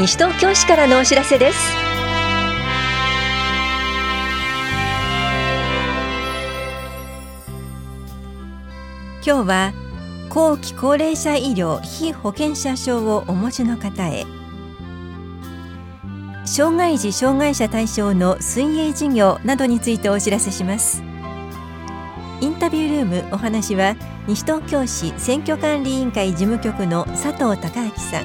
西東京市からのお知らせです。今日は後期高齢者医療非保険者証をお持ちの方へ。障害児障害者対象の水泳事業などについてお知らせします。インタビュールームお話は西東京市選挙管理委員会事務局の佐藤孝明さん。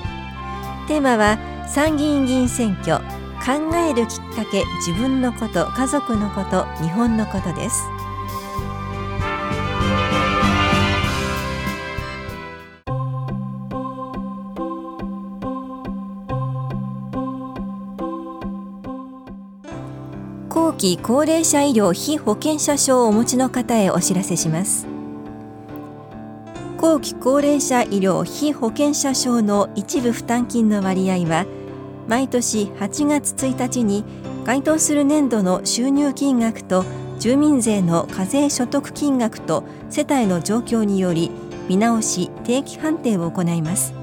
テーマは参議院議員選挙考えるきっかけ自分のこと家族のこと日本のことです。後期高齢者医療非保険者証をお持ちの方へお知らせします。後期高齢者医療非保険者証の一部負担金の割合は毎年8月1日に該当する年度の収入金額と住民税の課税所得金額と世帯の状況により見直し定期判定を行います。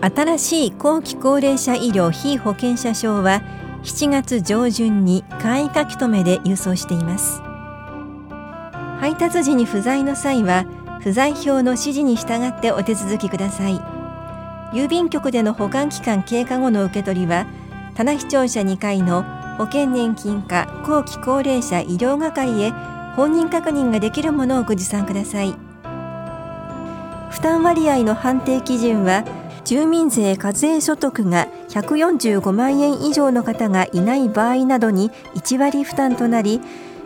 新しい後期高齢者医療非保険者証は7月上旬に簡易書き留めで郵送しています。配達時に不在の際は不在票の指示に従ってお手続きください。郵便局での保管期間経過後の受け取りは棚視聴者2階の保険年金課後期高齢者医療係へ本人確認ができるものをご持参ください。負担割合の判定基準は住民税課税所得が145万円以上の方がいない場合などに1割負担となり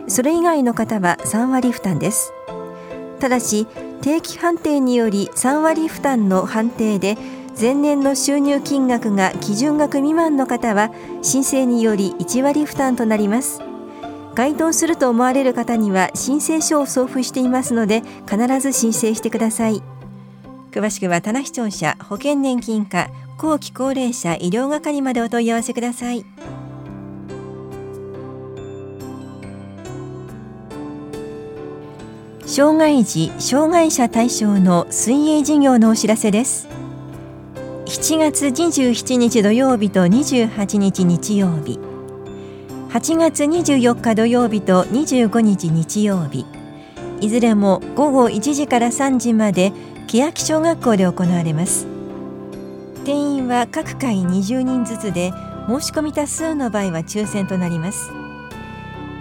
それ以外の方は3割負担です。ただし定期判定により3割負担の判定で前年の収入金額が基準額未満の方は申請により1割負担となります。該当すると思われる方には申請書を送付していますので必ず申請してください。詳しくは棚視聴者保険年金課後期高齢者医療係までお問い合わせください。障害児障害者対象の水泳事業のお知らせです。7月27日土曜日と28日日曜日。8月24日土曜日と25日日曜日。いずれも午後1時から3時まで欅小学校で行われます。定員は各回20人ずつで申し込み多数の場合は抽選となります。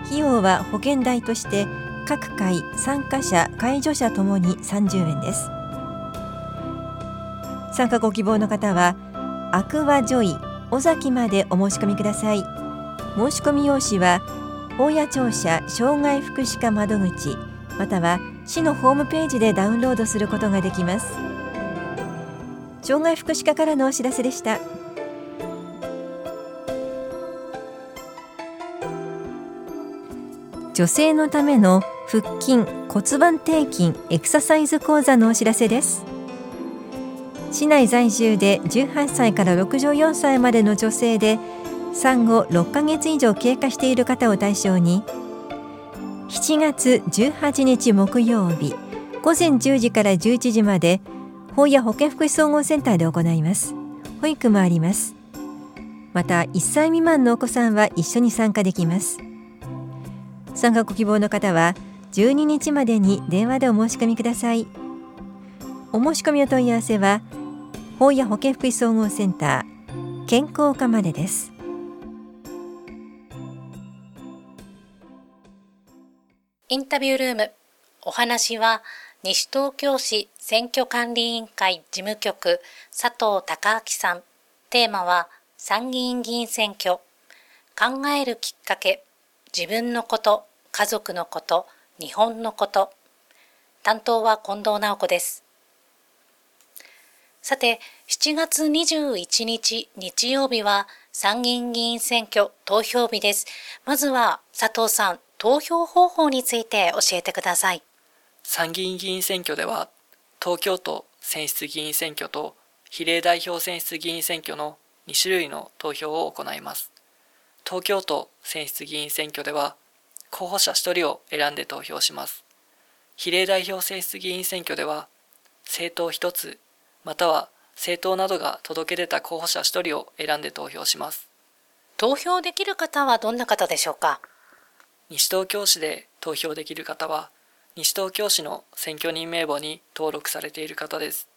費用は保険代として各回参加者介助者ともに30円です。参加ご希望の方はアクアジョイ尾崎までお申し込みください。申し込み用紙は大谷庁舎障害福祉課窓口または市のホームページでダウンロードすることができます。障害福祉課からのお知らせでした。女性のための腹筋骨盤底筋エクササイズ講座のお知らせです。市内在住で18歳から64歳までの女性で産後6ヶ月以上経過している方を対象に7月18日木曜日午前10時から11時まで法や保健福祉総合センターで行います。保育もあります。また1歳未満のお子さんは一緒に参加できます。参加ご希望の方は12日までに電話でお申し込みください。お申し込みお問い合わせは法や保健福祉総合センター健康課までです。インタビュールームお話は西東京市選挙管理委員会事務局佐藤孝明さん。テーマは参議院議員選挙。考えるきっかけ自分のこと家族のこと日本のこと。担当は近藤直子です。さて7月21日日曜日は参議院議員選挙投票日です。まずは佐藤さん投票方法について教えてください。参議院議員選挙では東京都選出議員選挙と比例代表選出議員選挙の2種類の投票を行います。東京都選出議員選挙では候補者1人を選んで投票します。比例代表選出議員選挙では政党1つまたは政党などが届け出た候補者1人を選んで投票します。投票できる方はどんな方でしょうか？西東京市で投票できる方は、西東京市の選挙人名簿に登録されている方です。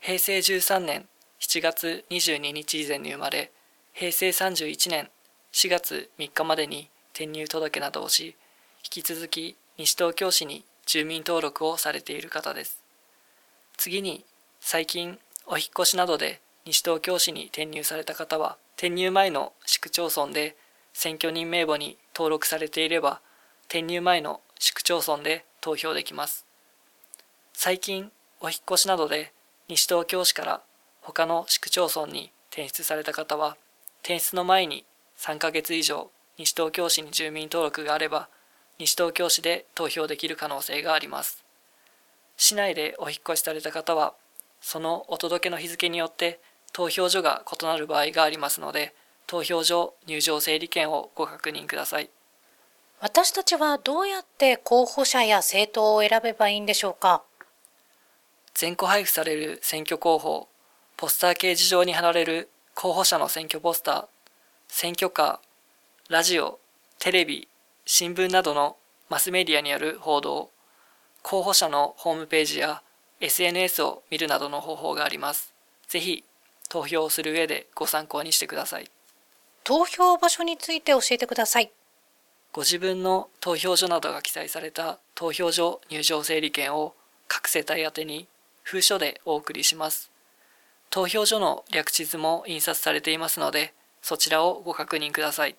平成13年7月22日以前に生まれ、平成31年4月3日までに転入届などをし、引き続き西東京市に住民登録をされている方です。次に、最近お引越しなどで西東京市に転入された方は、転入前の市区町村で選挙人名簿に登録されていれば、転入前の市区町村で投票できます。最近、お引越しなどで西東京市から他の市区町村に転出された方は、転出の前に3ヶ月以上西東京市に住民登録があれば、西東京市で投票できる可能性があります。市内でお引越しされた方は、そのお届けの日付によって投票所が異なる場合がありますので、投票所入場整理券をご確認ください。私たちはどうやって候補者や政党を選べばいいんでしょうか？全個配布される選挙広報、ポスター掲示場に貼られる候補者の選挙ポスター、選挙カー、ラジオ、テレビ、新聞などのマスメディアによる報道、候補者のホームページや SNS を見るなどの方法があります。ぜひ投票をする上でご参考にしてください。投票場所について教えてください。ご自分の投票所などが記載された投票所入場整理券を各世帯宛に封書でお送りします。投票所の略地図も印刷されていますので、そちらをご確認ください。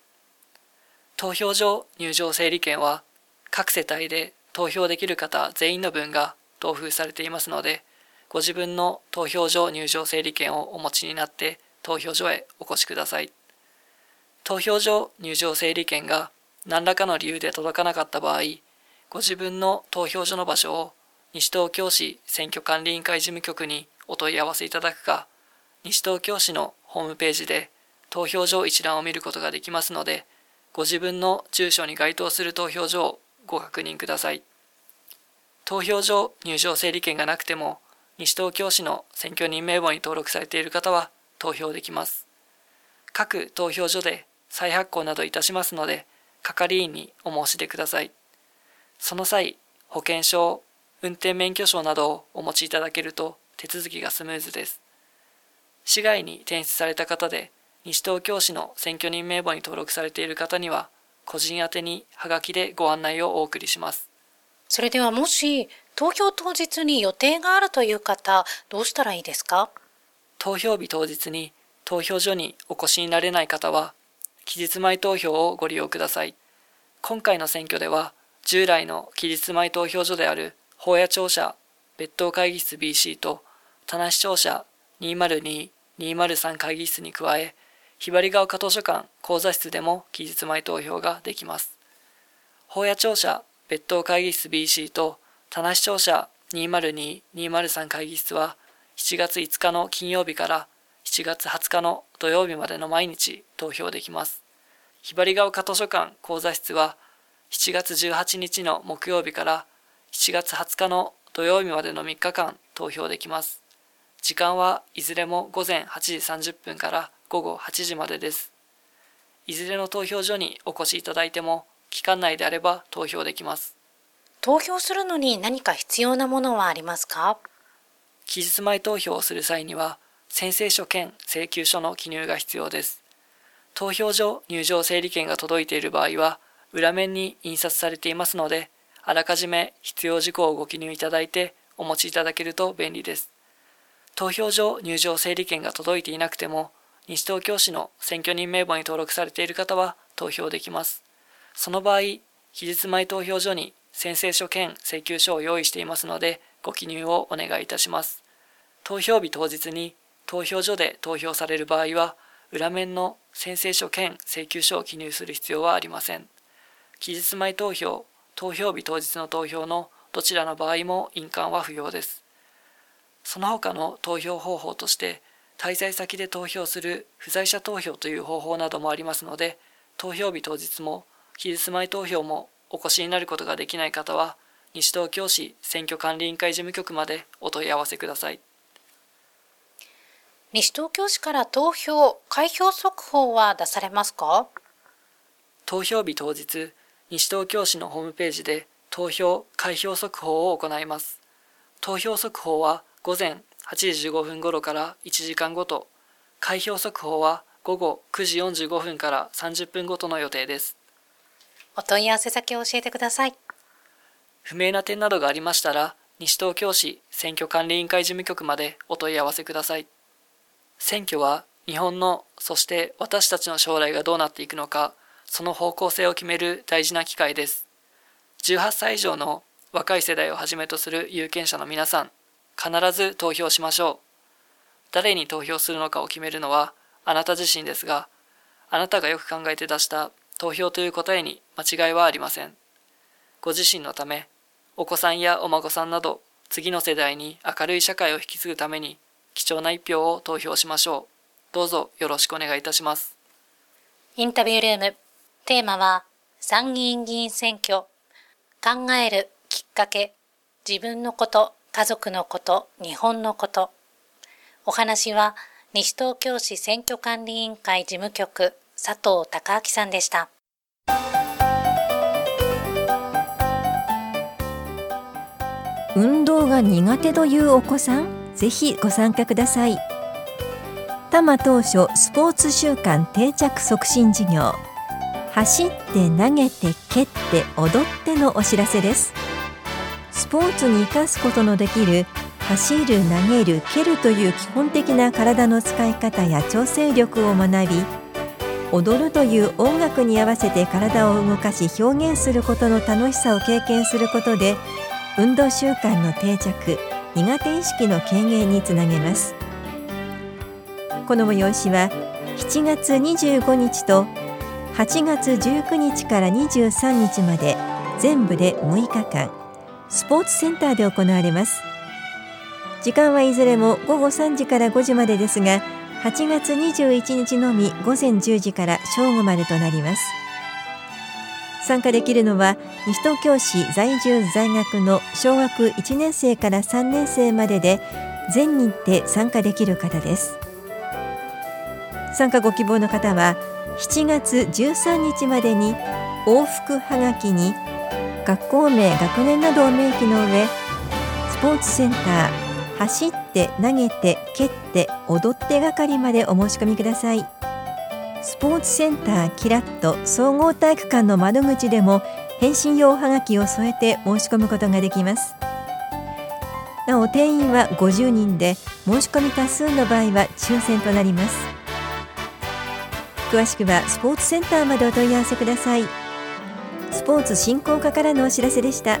投票所入場整理券は各世帯で投票できる方全員の分が同封されていますので、ご自分の投票所入場整理券をお持ちになって投票所へお越しください。投票所入場整理券が何らかの理由で届かなかった場合、ご自分の投票所の場所を西東京市選挙管理委員会事務局にお問い合わせいただくか、西東京市のホームページで投票所一覧を見ることができますので、ご自分の住所に該当する投票所をご確認ください。投票所入場整理券がなくても、西東京市の選挙人名簿に登録されている方は投票できます。各投票所で再発行などいたしますので、係員にお申し出ください。その際、保険証、運転免許証などをお持ちいただけると手続きがスムーズです。市外に転出された方で、西東京市の選挙人名簿に登録されている方には、個人宛にハガキでご案内をお送りします。それではもし投票当日に予定があるという方、どうしたらいいですか？投票日当日に投票所にお越しになれない方は、期日前投票をご利用ください。今回の選挙では、従来の期日前投票所である法屋庁舎別当会議室 BC と田無庁舎202-203会議室に加え、ひばりが丘図書館講座室でも期日前投票ができます。法屋庁舎別当会議室 BC と田無庁舎202-203会議室は7月5日の金曜日から7月20日の土曜日までの毎日投票できます。ひばりが丘図書館講座室は7月18日の木曜日から7月20日の土曜日までの3日間投票できます。時間はいずれも午前8時30分から午後8時までです。いずれの投票所にお越しいただいても期間内であれば投票できます。投票するのに何か必要なものはありますか？期日前投票をする際には、宣誓書兼請求書の記入が必要です。投票所入場整理券が届いている場合は、裏面に印刷されていますので、あらかじめ必要事項をご記入いただいてお持ちいただけると便利です。投票所入場整理券が届いていなくても、西東京市の選挙人名簿に登録されている方は投票できます。その場合、期日前投票所に宣誓書兼請求書を用意していますので、ご記入をお願いいたします。投票日当日に投票所で投票される場合は、裏面の宣誓書兼請求書を記入する必要はありません。期日前投票、投票日当日の投票のどちらの場合も印鑑は不要です。その他の投票方法として、滞在先で投票する不在者投票という方法などもありますので、投票日当日も期日前投票もお越しになることができない方は、西東京市選挙管理委員会事務局までお問い合わせください。西東京市から投票、開票速報は出されますか？投票日当日、西東京市のホームページで投票、開票速報を行います。投票速報は午前8時15分頃から1時間ごと、開票速報は午後9時45分から30分ごとの予定です。お問い合わせ先を教えてください。不明な点などがありましたら、西東京市選挙管理委員会事務局までお問い合わせください。選挙は日本の、そして私たちの将来がどうなっていくのか、その方向性を決める大事な機会です。18歳以上の若い世代をはじめとする有権者の皆さん、必ず投票しましょう。誰に投票するのかを決めるのはあなた自身ですが、あなたがよく考えて出した投票という答えに間違いはありません。ご自身のため、お子さんやお孫さんなど、次の世代に明るい社会を引き継ぐために、貴重な一票を投票しましょう。どうぞよろしくお願いいたします。インタビュールーム、テーマは、参議院議員選挙、考えるきっかけ、自分のこと、家族のこと、日本のこと。お話は、西東京市選挙管理委員会事務局、佐藤孝明さんでした。運動が苦手というお子さん、ぜひご参加ください。多摩当初スポーツ習慣定着促進事業走って投げて蹴って踊ってのお知らせですスポーツに生かすことのできる走る投げる蹴るという基本的な体の使い方や調整力を学び踊るという音楽に合わせて体を動かし表現することの楽しさを経験することで運動習慣の定着苦手意識の軽減につなげます。この催しは7月25日と8月19日から23日まで全部で6日間スポーツセンターで行われます。時間はいずれも午後3時から5時までですが8月21日のみ午前10時から正午までとなります。参加できるのは西東京市在住在学の小学1年生から3年生までで全日程参加できる方です。参加ご希望の方は7月13日までに往復はがきに学校名学年などを明記の上スポーツセンター走って投げて蹴って踊って係までお申し込みください。スポーツセンターキラッと総合体育館の窓口でも返信用はがきを添えて申し込むことができます。なお定員は50人で申し込み多数の場合は抽選となります。詳しくはスポーツセンターまでお問い合わせください。スポーツ振興課からのお知らせでした。